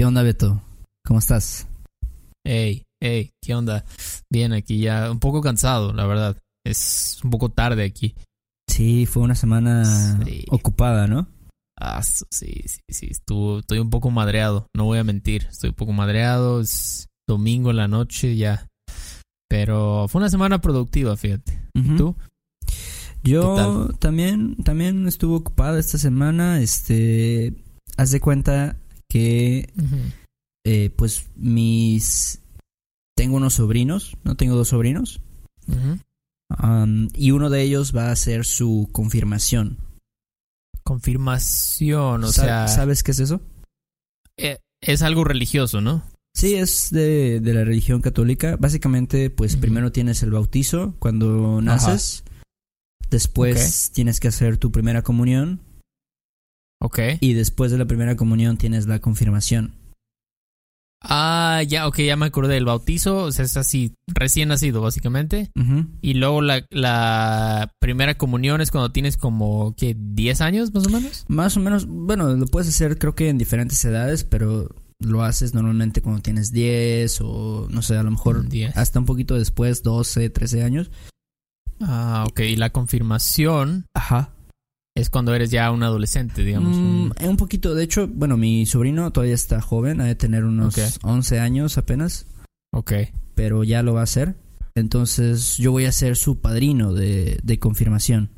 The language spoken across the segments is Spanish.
¿Qué onda, Beto? ¿Cómo estás? Hey, hey, ¿qué onda? Bien, aquí ya un poco cansado, la verdad. Es un poco tarde aquí. Sí, fue una semana Sí. ocupada, ¿no? Ah, sí, sí, sí. Estuvo, estoy un poco madreado, no voy a mentir. Estoy un poco madreado. Es domingo en la noche ya. Pero fue una semana productiva, fíjate. Ujú. ¿Tú? Yo también, también estuve ocupada esta semana. Este, haz de cuenta que, eh, pues, mis, tengo unos sobrinos, no tengo dos sobrinos, um, y uno de ellos va a hacer su confirmación. Confirmación, o sea, ¿sabes qué es eso? eh, es algo religioso, ¿no? Sí, es de, de la religión católica. Básicamente, pues primero tienes el bautizo cuando naces. Después tienes que hacer tu primera comunión. Ok. Y después de la primera comunión tienes la confirmación. Ah, ya, ok, ya me acordé. El bautizo o sea, es así, recién nacido, básicamente. Ujú. Y luego la, la primera comunión es cuando tienes como, ¿qué? ¿10 años más o menos? Más o menos, bueno, lo puedes hacer creo que en diferentes edades, pero lo haces normalmente cuando tienes 10 o no sé, a lo mejor 10. hasta un poquito después, 12, 13 años. Ah, ok. Y la confirmación Ajá. Es cuando eres ya un adolescente, digamos. un- Mm, un poquito, de hecho, bueno, mi sobrino todavía está joven, ha de tener unos Ok. 11 años apenas. Ok. pero ya lo va a hacer. Entonces yo voy a ser su padrino de, de confirmación.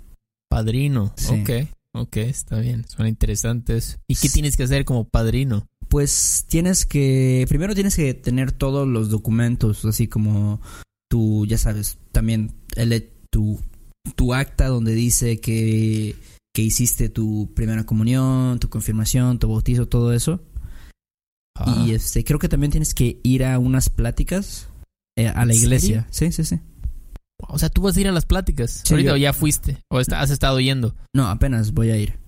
Padrino. Sí. Ok. Ok, está bien. Suena interesante eso. ¿Y qué tienes que hacer como padrino? Pues tienes que, primero tienes que tener todos los documentos, así como tu, ya sabes, también el, tu, tu acta donde dice que, que hiciste tu primera comunión, tu confirmación, tu bautizo, todo eso. Ah, Y este, creo que también tienes que ir a unas pláticas eh, a la ¿En iglesia. Sí, sí, sí. O sea, tú vas a ir a las pláticas. Sí, Ahorita yo- o ya fuiste. O está- has estado yendo. No, apenas voy a ir.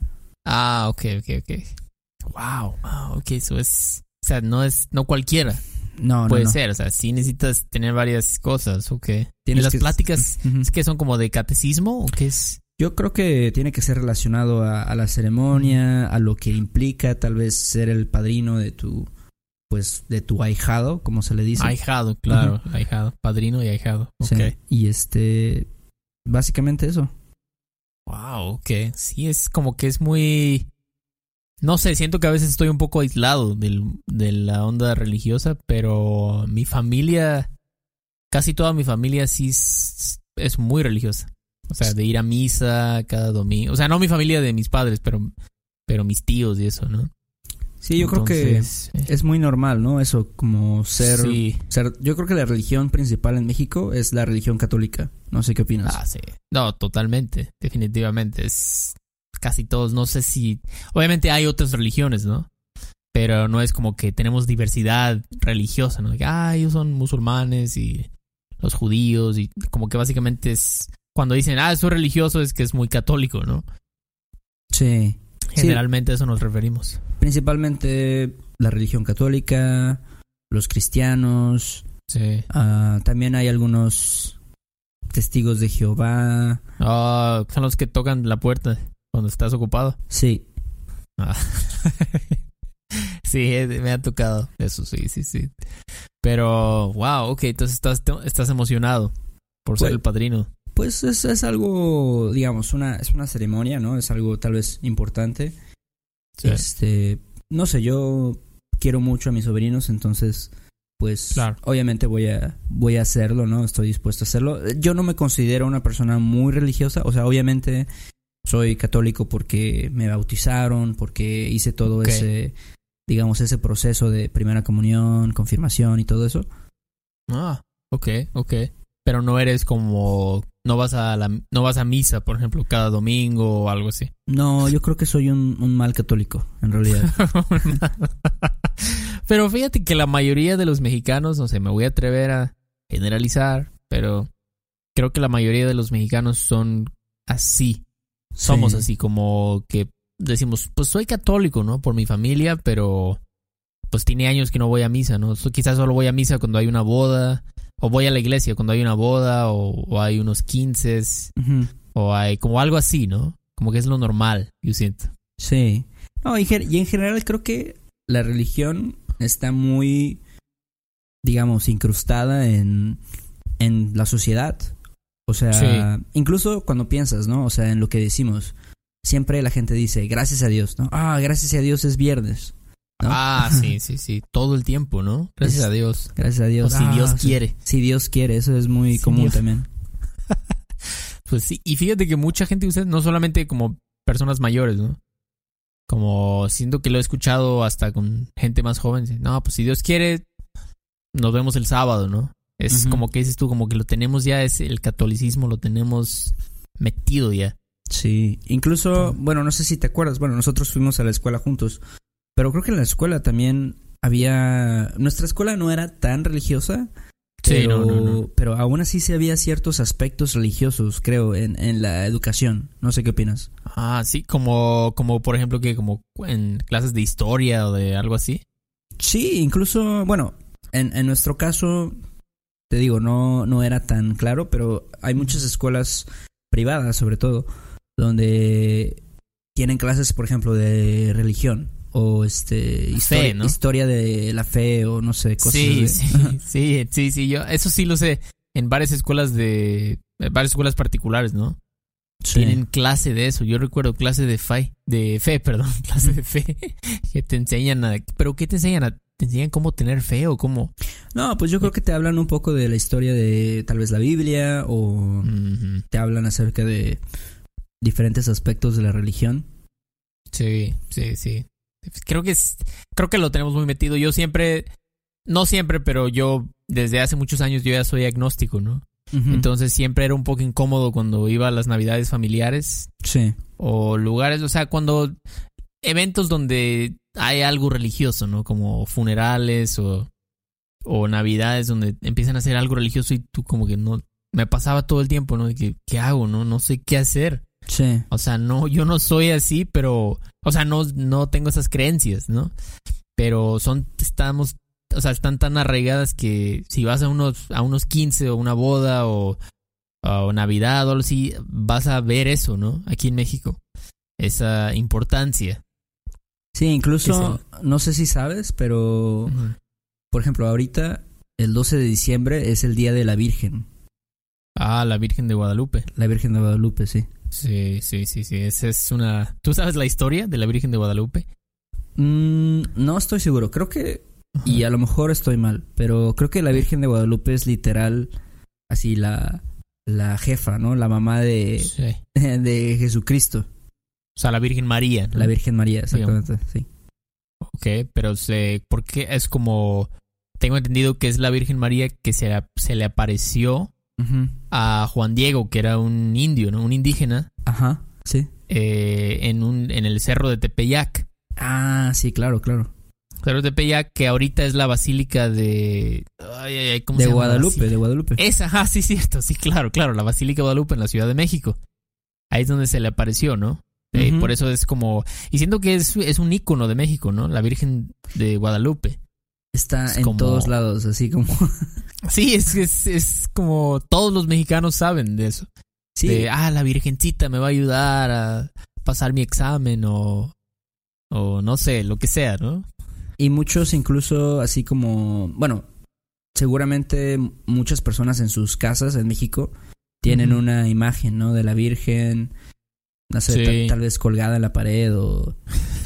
Ah, ok, ok, ok. Wow. Wow, ok, eso es. O sea, no es. No cualquiera No, no, puede no. ser. O sea, sí necesitas tener varias cosas. Ok. ¿Y Tienes las que- pláticas es que son como de catecismo o qué es? Yo creo que tiene que ser relacionado a, a la ceremonia, a lo que implica tal vez ser el padrino de tu, pues, de tu ahijado, como se le dice. Ahijado, claro. Ahijado. Padrino y ahijado. Ok. Sí. Y este, básicamente eso. Wow, ok. Sí, es como que es muy... No sé, siento que a veces estoy un poco aislado del- de la onda religiosa, pero mi familia, casi toda mi familia sí es, es muy religiosa. O sea, de ir a misa cada domingo. O sea, no mi familia de mis padres, pero, pero mis tíos y eso, ¿no? Sí, yo creo Entonces, eh, que es muy normal, ¿no? Eso, como ser, Sí. ser... Yo creo que la religión principal en México es la religión católica. No sé qué opinas. Ah, sí. No, totalmente, definitivamente. Es casi todos, no sé si... Obviamente hay otras religiones, ¿no? Pero no es como que tenemos diversidad religiosa, ¿no? Que, ah, ellos son musulmanes y los judíos y como que básicamente es... Cuando dicen, ah, eso es religioso, es que es muy católico, ¿no? Sí. Sí. Generalmente a eso nos referimos. Principalmente la religión católica, los cristianos, Sí. ah, también hay algunos testigos de Jehová. Ah, son los que tocan la puerta cuando estás ocupado. Sí, Ah. sí, eh, me ha tocado. Eso sí, sí, sí. Pero, wow, ok, entonces estás, estás emocionado por ser Pues- el padrino. Pues es, es algo, digamos, una, es una ceremonia, ¿no? Es algo tal vez importante. Sí. Este, no sé, yo quiero mucho a mis sobrinos, entonces, pues, Claro. obviamente voy a, voy a hacerlo, ¿no? Estoy dispuesto a hacerlo. Yo no me considero una persona muy religiosa, o sea, obviamente soy católico porque me bautizaron, porque hice todo ese, digamos, ese proceso de primera comunión, confirmación y todo eso. Ah, ok, ok. Pero no eres como no vas a la no vas a misa, por ejemplo, cada domingo o algo así. No, yo creo que soy un, un mal católico, en realidad. pero fíjate que la mayoría de los mexicanos, no sé, me voy a atrever a generalizar, pero creo que la mayoría de los mexicanos son así. Somos Sí. así como que decimos, pues soy católico, ¿no? Por mi familia, pero pues tiene años que no voy a misa, ¿no? Quizás solo voy a misa cuando hay una boda, o voy a la iglesia cuando hay una boda, o, o hay unos quinces, Ujú. o hay como algo así, ¿no? Como que es lo normal, yo siento. Sí. No, y, en general creo que la religión está muy, digamos, incrustada en, en la sociedad. O sea, Sí. incluso cuando piensas, ¿no? O sea, en lo que decimos. Siempre la gente dice, gracias a Dios, ¿no? Ah, gracias a Dios es viernes. ¿No? Ah, sí, sí, sí, todo el tiempo, ¿no? Gracias Es- a Dios. Gracias a O Dios. si Ah, Dios quiere. Si Dios quiere, eso es muy Si común Dios- también. Pues sí, y fíjate que mucha gente usa, no solamente como personas mayores, ¿no? Como siento que lo he escuchado hasta con gente más joven. No, pues si Dios quiere, nos vemos el sábado, ¿no? Es como que dices tú, como que lo tenemos ya, es el catolicismo, lo tenemos metido ya. Sí, incluso, bueno, no sé si te acuerdas, bueno, nosotros fuimos a la escuela juntos, pero creo que en la escuela también había, nuestra escuela no era tan religiosa, Sí, pero, no, no, no. pero aún así sí había ciertos aspectos religiosos, creo, en, en la educación. No sé qué opinas. Ah, sí, como, como por ejemplo que como en clases de historia o de algo así. Sí, incluso, bueno, en, en nuestro caso, te digo, no, no era tan claro, pero hay muchas escuelas privadas, sobre todo, donde tienen clases, por ejemplo, de religión o este historia, Fe, ¿no? historia de la fe o no sé, cosas Sí, de- sí, sí, sí, sí, yo eso sí lo sé en varias escuelas de en varias escuelas particulares, ¿no? Sí. Tienen clase de eso. Yo recuerdo clase de fe, de fe, perdón, clase de fe que te enseñan a pero qué te enseñan a te enseñan cómo tener fe o cómo No, pues yo creo que te hablan un poco de la historia de tal vez la Biblia o te hablan acerca de diferentes aspectos de la religión. Sí, sí, sí. Creo que es, creo que lo tenemos muy metido. Yo siempre no siempre, pero yo desde hace muchos años yo ya soy agnóstico, ¿no? Entonces siempre era un poco incómodo cuando iba a las navidades familiares sí. o lugares, o sea, cuando eventos donde hay algo religioso, ¿no? Como funerales o, o navidades donde empiezan a hacer algo religioso y tú como que no, me pasaba todo el tiempo, ¿no? De que, ¿qué hago? No, no sé qué hacer. Sí. O sea, no, yo no soy así, pero, o sea, no, no tengo esas creencias, ¿no? Pero son, estamos, o sea, están tan arraigadas que si vas a unos, a unos 15 o una boda o, o Navidad o algo así, vas a ver eso, ¿no? Aquí en México. Esa importancia. Sí, incluso, no sé si sabes, pero, por ejemplo, ahorita, el 12 de diciembre es el Día de la Virgen. Ah, la Virgen de Guadalupe. La Virgen de Guadalupe, sí. Sí, sí, sí, sí. Esa es una. ¿Tú sabes la historia de la Virgen de Guadalupe? Mm, no estoy seguro, creo que, y a lo mejor estoy mal, pero creo que la Virgen de Guadalupe es literal, así, la, la jefa, ¿no? La mamá de, Sí. de Jesucristo, O sea, la Virgen María. ¿no? la Virgen María, exactamente, sí. Ok, pero se, ¿por qué es como... Tengo entendido que es la Virgen María que se, se le apareció A Juan Diego, que era un indio, ¿no? Un indígena, Ajá, sí. eh, en, un, en el cerro de Tepeyac. Ah, sí, claro, claro. Cerro de Tepeyac, que ahorita es la basílica de... Ay, ay, ay, ¿cómo De se llama la Guadalupe, de Guadalupe. Esa, ajá, sí, cierto, sí, claro, claro, la Basílica de Guadalupe en la Ciudad de México. Ahí es donde se le apareció, ¿no? Eh. Por eso es como... Y siento que es, es un ícono de México, ¿no? La Virgen de Guadalupe. Está es en como- todos lados, así como... Sí, es, es, es como todos los mexicanos saben de eso. Sí, De, ah, la virgencita me va a ayudar a pasar mi examen o, o no sé, lo que sea, ¿no? y muchos incluso así como... Bueno, seguramente muchas personas en sus casas en México tienen una imagen, ¿no? De la Virgen, no sé, Sí. tal, tal vez colgada en la pared o...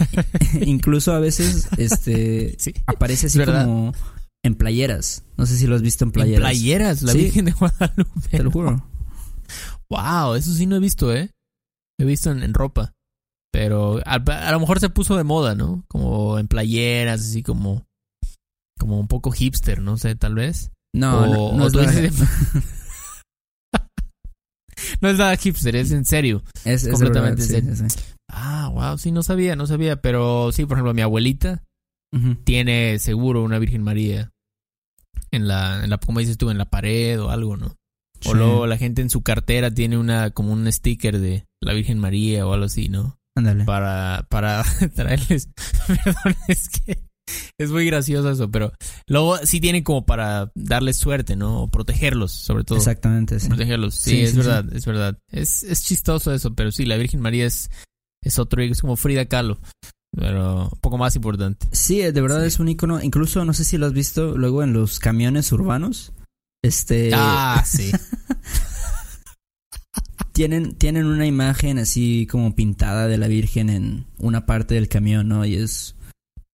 incluso a veces, este... Sí. Aparece así como en playeras. No sé si lo has visto en En playeras. playeras, la Sí. Virgen de Guadalupe. Te lo juro. Wow, eso sí no he visto, ¿eh? He visto en, en ropa. Pero a, a lo mejor se puso de moda, ¿no? Como en playeras, así como... Como un poco hipster, no sé, tal vez. No, O- no, no es la- No es nada hipster, es en serio. es, es completamente verdad, en sí, sí. Ah, wow, sí, no sabía, no sabía. Pero sí, por ejemplo, mi abuelita tiene seguro una Virgen María en la, en la como dices tú, en la pared o algo, ¿no? O Sí. luego la gente en su cartera tiene una como un sticker de la Virgen María o algo así, ¿no? Ándale. Para, para traerles. Perdón, es que es muy gracioso eso, pero luego sí tienen como para darles suerte, ¿no? O protegerlos, sobre todo. Exactamente, sí. Protegerlos. Sí, Sí, es sí, verdad, es verdad. Es, es chistoso eso, pero sí, la Virgen María es, es otro, es como Frida Kahlo, pero un poco más importante. Sí, de verdad es un icono. Incluso, no sé si lo has visto luego en los camiones urbanos. Este. ah, sí. tienen, tienen una imagen así como pintada de la Virgen en una parte del camión, ¿no? Y es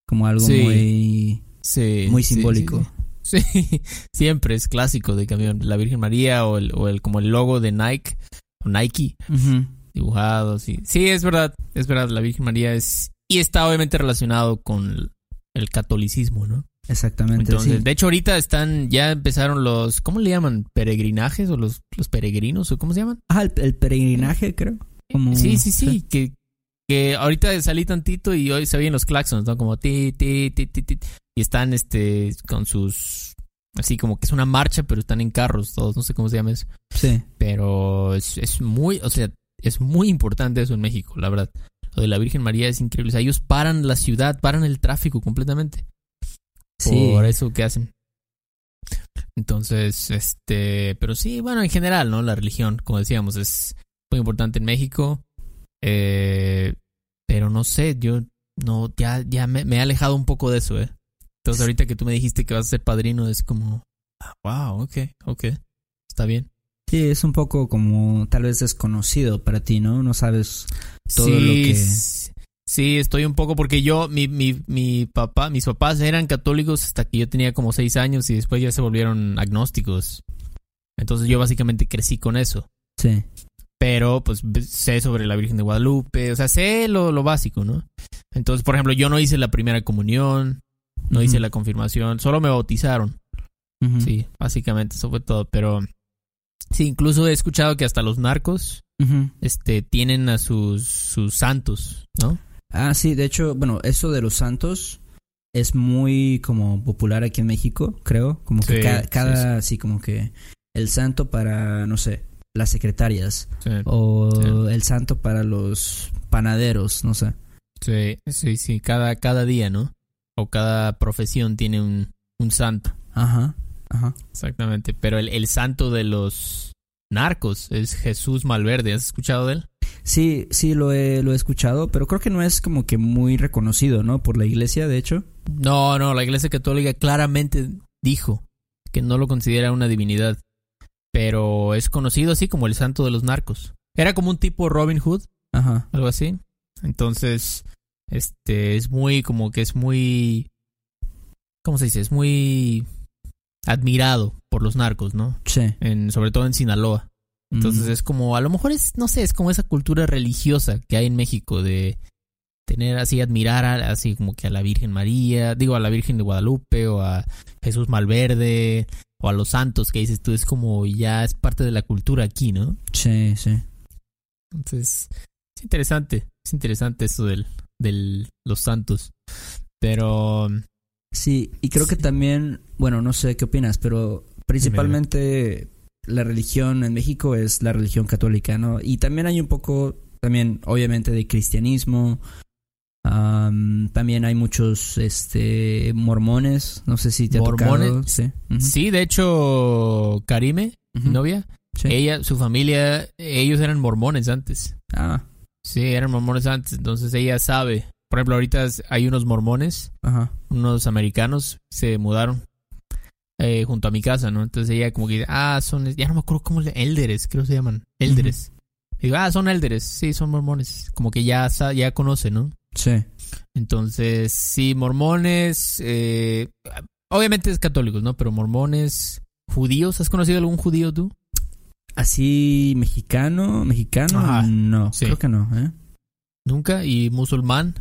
como algo Sí. muy, Sí. muy simbólico. Sí, sí. siempre es clásico de camión. La Virgen María o el, o el como el logo de Nike o Nike Ujú. dibujado, sí. Sí, es verdad, es verdad, la Virgen María es y está obviamente relacionado con el, catolicismo, ¿no? Exactamente. Entonces, sí. de hecho ahorita están ya empezaron los ¿cómo le llaman? peregrinajes o los los peregrinos o cómo se llaman? Ah, el, el peregrinaje, creo. Como- Sí, sí, sí, que que ahorita salí tantito y hoy se oyen los claxons, ¿no? Como ti ti ti ti ti y están este con sus así como que es una marcha, pero están en carros todos, no sé cómo se llama eso. Sí. Pero es, es muy, o sea, es muy importante eso en México, la verdad. Lo de la Virgen María es increíble. O sea, ellos paran la ciudad, paran el tráfico completamente. Sí. Por eso que hacen. Entonces, este, pero sí, bueno, en general, ¿no? La religión, como decíamos, es muy importante en México. Eh, pero no sé, yo no, ya, ya me, me he alejado un poco de eso, ¿eh? Entonces, ahorita que tú me dijiste que vas a ser padrino, es como, ah, wow, ok, ok, está bien. Sí, es un poco como tal vez desconocido para ti, ¿no? No sabes todo lo que... Sí, estoy un poco porque yo, mi, mi, mi papá, mis papás eran católicos hasta que yo tenía como seis años y después ya se volvieron agnósticos. Entonces yo básicamente crecí con eso. Sí. Pero pues sé sobre la Virgen de Guadalupe, o sea, sé lo, lo básico, ¿no? Entonces, por ejemplo, yo no hice la primera comunión, no hice la confirmación, solo me bautizaron. Sí, básicamente eso fue todo. Pero sí, incluso he escuchado que hasta los narcos este, tienen a sus, sus santos, ¿no? Ah, sí, de hecho, bueno, eso de los santos es muy como popular aquí en México, creo. Como que Sí, ca- sí, cada, sí, como que el santo para, no sé, las secretarias Sí, o el santo para los panaderos, no sé. sí, sí, sí, cada, cada día, ¿no? O cada profesión tiene un, un santo, Ajá, ajá. exactamente. Pero el, el santo de los narcos es Jesús Malverde, ¿has escuchado de él? Sí, sí, lo he, lo he escuchado, pero creo que no es como que muy reconocido, ¿no? Por la iglesia, de hecho. No, no, la Iglesia Católica claramente dijo que no lo considera una divinidad, pero es conocido así como el santo de los narcos. Era como un tipo Robin Hood, Ajá. algo así. Entonces, este es muy como que es muy ¿cómo se dice? Es muy admirado por los narcos, ¿no? Sí. En sobre todo en Sinaloa. Entonces Mm. es como a lo mejor es no sé, es como esa cultura religiosa que hay en México de tener así admirar a- así como que a la Virgen María, digo a la Virgen de Guadalupe o a Jesús Malverde o a los santos que dices tú es como ya es parte de la cultura aquí, ¿no? Sí, sí. Entonces, es interesante, es interesante eso del, del los santos. Pero Sí, y creo que también, bueno, no sé qué opinas, pero principalmente la religión en México es la religión católica, ¿no? Y también hay un poco, también obviamente de cristianismo, am, también hay muchos, este, mormones, no sé si te ha tocado. ¿Mormones? Sí. Sí, de hecho, Karime, mi novia, sí. ella, su familia, ellos eran mormones antes. Ah, Sí, eran mormones antes, entonces ella sabe. Por ejemplo, ahorita hay unos mormones, ajá. unos americanos, se mudaron eh, junto a mi casa, ¿no? Entonces ella como que dice, ah, son, ya no me acuerdo cómo, élderes, creo que se llaman, élderes. Y digo, ah, son élderes, sí, son mormones. Como que ya, ya conoce, ¿no? Sí. Entonces, sí, mormones, eh, obviamente es católicos, ¿no? Pero mormones, judíos, ¿has conocido algún judío tú? Así mexicano, mexicano, Ajá, no, sí. creo que no, ¿eh? Nunca. ¿Y musulmán?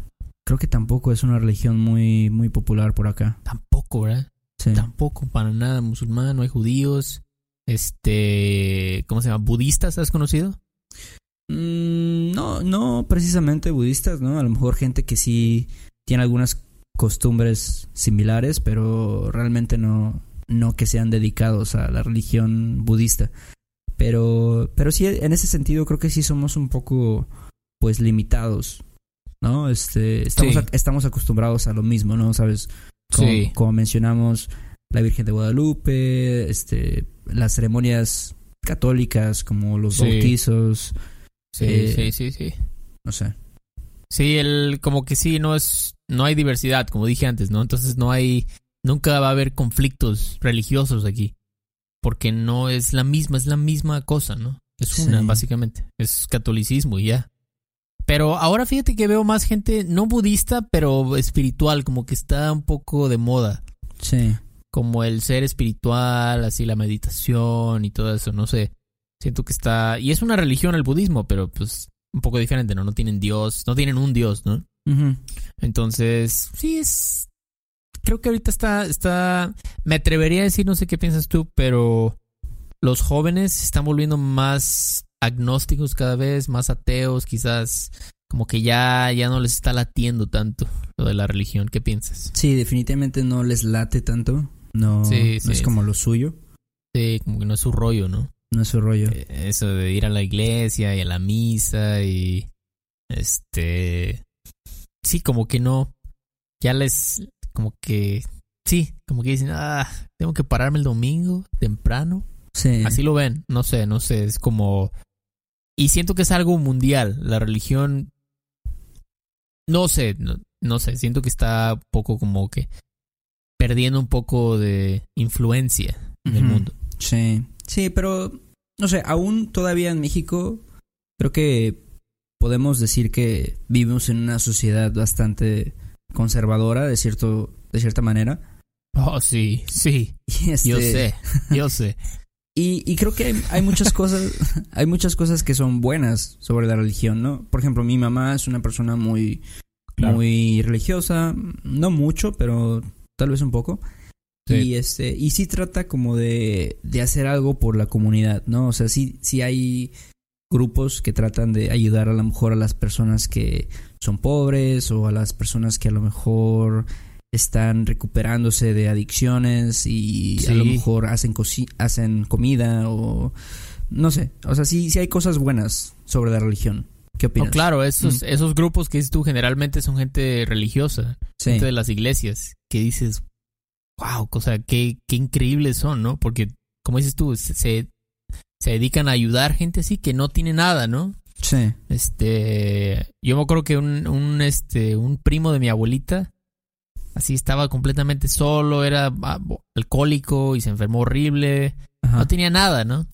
Creo que tampoco es una religión muy, muy popular por acá. Tampoco, ¿verdad? Sí. Tampoco, para nada musulmán, no hay judíos. Este, ¿cómo se llama? ¿Budistas has conocido? Mm, no, no precisamente budistas, ¿no? A lo mejor gente que sí tiene algunas costumbres similares, pero realmente no, no que sean dedicados a la religión budista. Pero, pero sí, en ese sentido creo que sí somos un poco, pues, limitados, ¿no? Este, estamos, Sí. estamos acostumbrados a lo mismo, ¿no? ¿Sabes? Como, Sí. como mencionamos, la Virgen de Guadalupe, este, las ceremonias católicas como los Sí. bautizos, Sí, Eh, sí, sí, sí. no sé. Sí, el, como que sí, no es, no hay diversidad, como dije antes, ¿no? Entonces no hay, nunca va a haber conflictos religiosos aquí. Porque no es la misma, es la misma cosa, ¿no? Es una, Sí. básicamente. Es catolicismo y ya. Pero ahora fíjate que veo más gente, no budista, pero espiritual, como que está un poco de moda. Sí. Como el ser espiritual, así la meditación y todo eso, no sé. Siento que está... Y es una religión el budismo, pero pues un poco diferente, ¿no? No tienen Dios, no tienen un Dios, ¿no? Entonces, sí es. Creo que ahorita está, está. Me atrevería a decir, no sé qué piensas tú, pero los jóvenes se están volviendo más agnósticos cada vez, más ateos, quizás. Como que ya, ya no les está latiendo tanto lo de la religión. ¿Qué piensas? Sí, definitivamente no les late tanto. No, Sí, no sí, es como lo suyo. Sí, como que no es su rollo, ¿no? No es su rollo. Eh, Eso de ir a la iglesia y a la misa y. Este. Sí, como que no. Ya les. Como que. Sí, como que dicen, ah, tengo que pararme el domingo temprano. Sí. Así lo ven. No sé, no sé. Es como. Y siento que es algo mundial. La religión. No sé, no, no sé. Siento que está un poco como que. Perdiendo un poco de influencia en el mundo. Sí. Sí, pero no sé, aún todavía en México creo que podemos decir que vivimos en una sociedad bastante conservadora de cierto de cierta manera. Oh, sí, sí. Este, Yo sé, yo sé. Y, y creo que hay, hay muchas cosas, hay muchas cosas que son buenas sobre la religión, ¿no? Por ejemplo, mi mamá es una persona muy, Claro. muy religiosa, no mucho, pero tal vez un poco. Sí. Y este, y sí trata como de, de hacer algo por la comunidad, ¿no? O sea, sí, sí hay grupos que tratan de ayudar a lo mejor a las personas que son pobres o a las personas que a lo mejor están recuperándose de adicciones y a lo mejor hacen cosi- hacen comida o no sé, o sea, sí sí hay cosas buenas sobre la religión. ¿Qué No, opinas? claro, esos, Mm. esos grupos que dices tú generalmente son gente religiosa, Sí. gente de las iglesias, que dices, wow, o sea, qué, qué increíbles son, ¿no? Porque, como dices tú, se, se, se dedican a ayudar gente así que no tiene nada, ¿no? Sí. Este, yo me acuerdo que un, un, este, un primo de mi abuelita, así estaba completamente solo, era ah, alcohólico y se enfermó horrible, Ajá. no tenía nada, ¿no?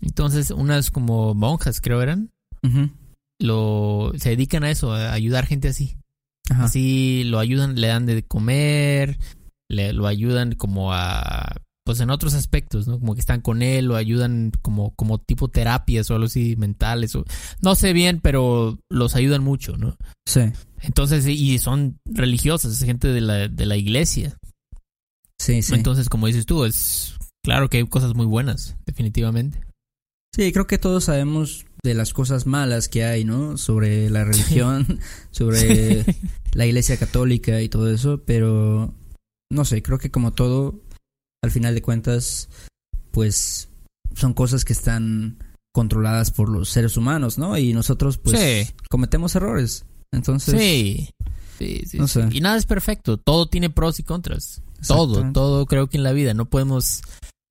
Entonces, unas como monjas, creo eran, Ujú. lo se dedican a eso, a ayudar gente así. Ajá. Así lo ayudan, le dan de comer, le, lo ayudan como a pues en otros aspectos, ¿no? Como que están con él, lo ayudan como como tipo terapias o algo así mentales o no sé bien, pero los ayudan mucho, ¿no? Sí. Entonces, y son religiosas, es gente de la de la iglesia. Sí, sí. Entonces, como dices tú, es claro que hay cosas muy buenas, definitivamente. Sí, creo que todos sabemos de las cosas malas que hay, ¿no? Sobre la religión, sobre la iglesia católica y todo eso, pero no sé, creo que como todo, al final de cuentas, pues son cosas que están controladas por los seres humanos, ¿no? Y nosotros, pues, Sí. cometemos errores. Entonces, Sí. Sí, sí, no sé. Y nada es perfecto. Todo tiene pros y contras. Todo, todo creo que en la vida. No podemos.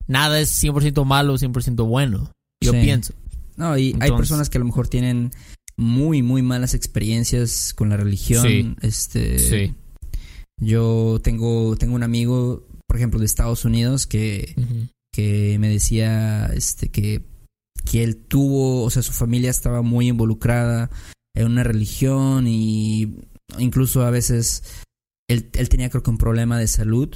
Nada es 100% malo o 100% bueno. Yo pienso. No, y hay personas que a lo mejor tienen muy, muy malas experiencias con la religión. Sí. Este. Yo tengo, tengo un amigo, por ejemplo, de Estados Unidos que, que me decía este que, que él tuvo, o sea, su familia estaba muy involucrada en una religión y incluso a veces él, él tenía creo que un problema de salud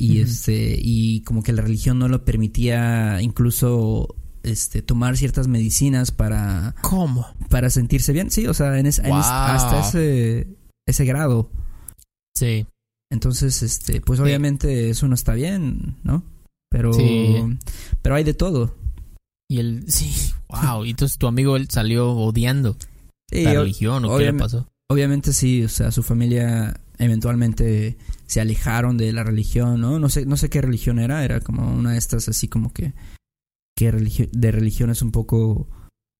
y este y como que la religión no lo permitía incluso este tomar ciertas medicinas para ¿Cómo? para sentirse bien sí o sea en es- en es- Wow. hasta ese ese grado Sí. entonces este pues obviamente eso no está bien no pero Sí. pero hay de todo Y él. Sí. Wow. Y entonces tu amigo él salió odiando Sí, la religión o qué le pasó. obviamente sí o sea su familia eventualmente se alejaron de la religión, ¿no? No sé, no sé qué religión era, era como una de estas así como que, que de religiones un poco,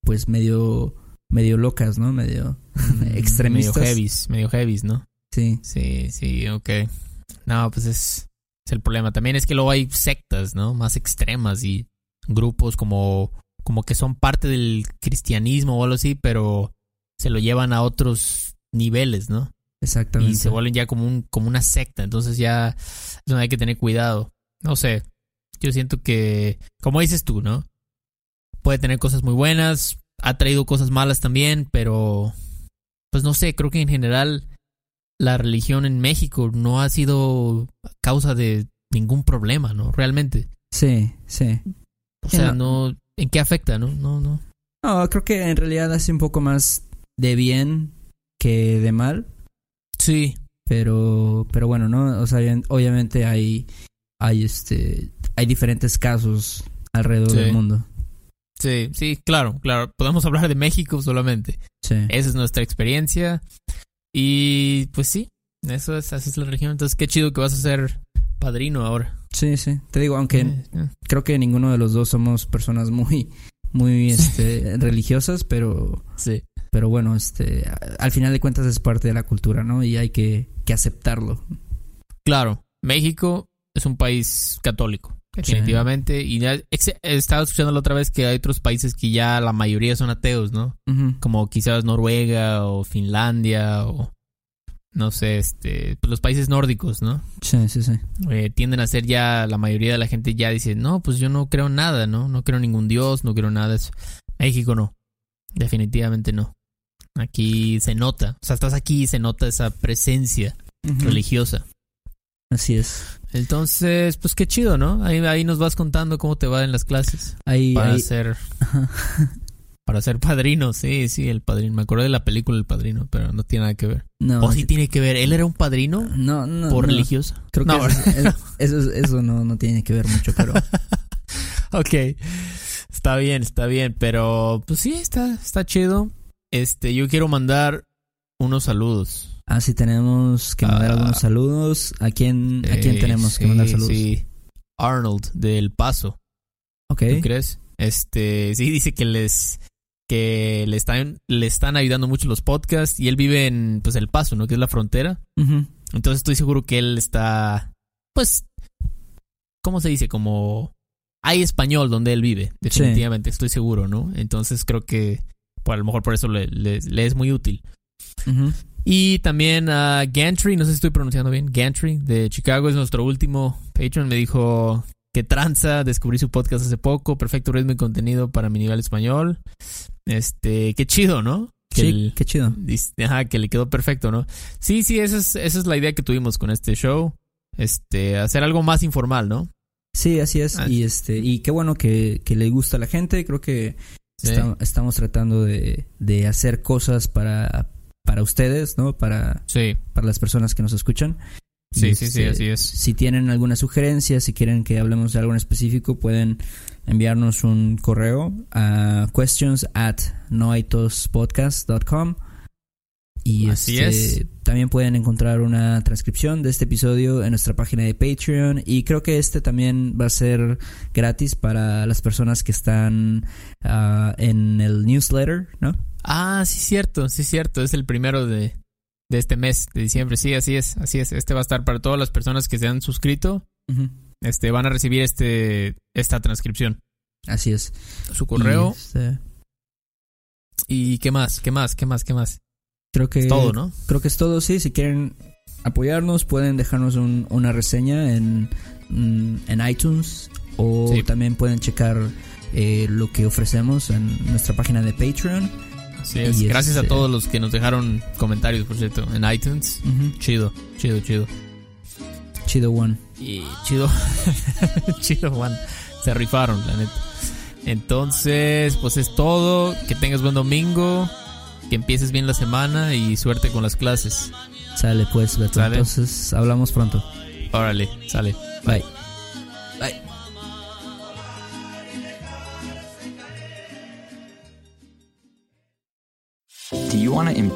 pues medio, medio locas, ¿no? Medio extremistas. medio heavies, medio heavies, ¿no? Sí. Sí, sí, ok. No, pues es, es el problema. También es que luego hay sectas, ¿no? Más extremas y grupos como, como que son parte del cristianismo o algo así, pero se lo llevan a otros niveles, ¿no? Exactamente. Y se vuelven ya como, un, como una secta. Entonces ya es donde hay que tener cuidado. No sé. Yo siento que, como dices tú, ¿no? Puede tener cosas muy buenas, ha traído cosas malas también, pero pues no sé, creo que en general la religión en México no ha sido causa de ningún problema, ¿no? Realmente. Sí, sí. O sea, no, ¿en qué afecta, no? No, no. No, creo que en realidad hace un poco más de bien que de mal. Sí. Pero, pero bueno, ¿no? O sea, obviamente hay, hay este, hay diferentes casos alrededor del mundo. Sí, sí, claro, claro. Podemos hablar de México solamente. Sí. Esa es nuestra experiencia. Y pues sí, eso es, así es la religión. Entonces, qué chido que vas a ser padrino ahora. Sí, sí. Te digo, aunque eh, eh. creo que ninguno de los dos somos personas muy, muy este, religiosas, pero. Sí. Pero bueno, este, al final de cuentas es parte de la cultura, ¿no? Y hay que, que aceptarlo. Claro, México es un país católico, definitivamente. Y he estado escuchando la otra vez que hay otros países que ya la mayoría son ateos, ¿no? Como quizás Noruega o Finlandia o no sé, este, pues los países nórdicos, ¿no? Sí, sí, sí. Eh, tienden a ser ya, la mayoría de la gente ya dice, no, pues yo no creo nada, ¿no? No creo ningún dios, no creo nada de eso. México no, definitivamente no. Aquí se nota, o sea, estás aquí y se nota esa presencia religiosa. Así es. Entonces, pues qué chido, ¿no? Ahí, ahí nos vas contando cómo te va en las clases. Ahí, para ahí... ser para ser padrino, sí, sí, el padrino. Me acuerdo de la película El Padrino, pero no tiene nada que ver. No. ¿O sí tiene que ver? ¿Él era un padrino? No, no. ¿Por religioso? Creo que eso, eso, no, no tiene que ver mucho, pero. ok. Está bien, está bien. Pero, pues sí, está, está chido. Este, yo quiero mandar unos saludos. Ah, sí, tenemos que mandar algunos ah. saludos. ¿A quién, ¿A quién tenemos que mandar saludos? Sí, Arnold del Paso. Ok. ¿Tú crees? Este, sí, dice que les que le están le están ayudando mucho los podcasts y él vive en pues El Paso, ¿no? Que es la frontera. Entonces estoy seguro que él está pues ¿cómo se dice? Como hay español donde él vive, definitivamente, estoy seguro, ¿no? Entonces creo que pues, a lo mejor por eso le, le, es muy útil. Y también a Gantry, no sé si estoy pronunciando bien, Gantry de Chicago es nuestro último Patreon. Me dijo que tranza, descubrí su podcast hace poco, perfecto ritmo y contenido para mi nivel español. Este, qué chido, ¿no? Que sí, qué chido. Ajá, que le quedó perfecto, ¿no? Sí, sí, esa es, esa es la idea que tuvimos con este show. Este, hacer algo más informal, ¿no? Sí, así es. Ah. Y este, y qué bueno que, que le gusta a la gente. Creo que estamos tratando de, de hacer cosas para, para ustedes, ¿no? Para, para las personas que nos escuchan. Sí, sí, sí, este, así es. Si tienen alguna sugerencia, si quieren que hablemos de algo en específico, pueden enviarnos un correo a questions at noaitospodcast.com. Y Así este, es. también pueden encontrar una transcripción de este episodio en nuestra página de Patreon. Y creo que este también va a ser gratis para las personas que están ah, en el newsletter, ¿no? Ah, sí, cierto, sí, cierto. Es el primero de, de este mes de diciembre. Sí, así es, así es. Este va a estar para todas las personas que se han suscrito. Este van a recibir este esta transcripción. Así es. Su correo. Este y, qué más? ¿Qué más? ¿Qué más? ¿Qué más? Creo que es todo, ¿no? Creo que es todo, sí. Si quieren apoyarnos, pueden dejarnos una reseña en, mm, en iTunes o también pueden checar eh, lo que ofrecemos en nuestra página de Patreon. Gracias a este todos los que nos dejaron comentarios, por cierto, en iTunes. Chido, chido, chido. Chido One. Y chido. chido One. Se rifaron, la neta. Entonces, pues es todo. Que tengas buen domingo. Que empieces bien la semana y suerte con las clases. Sale pues, Beto. Entonces, hablamos pronto. Órale, sale. Bye. Bye.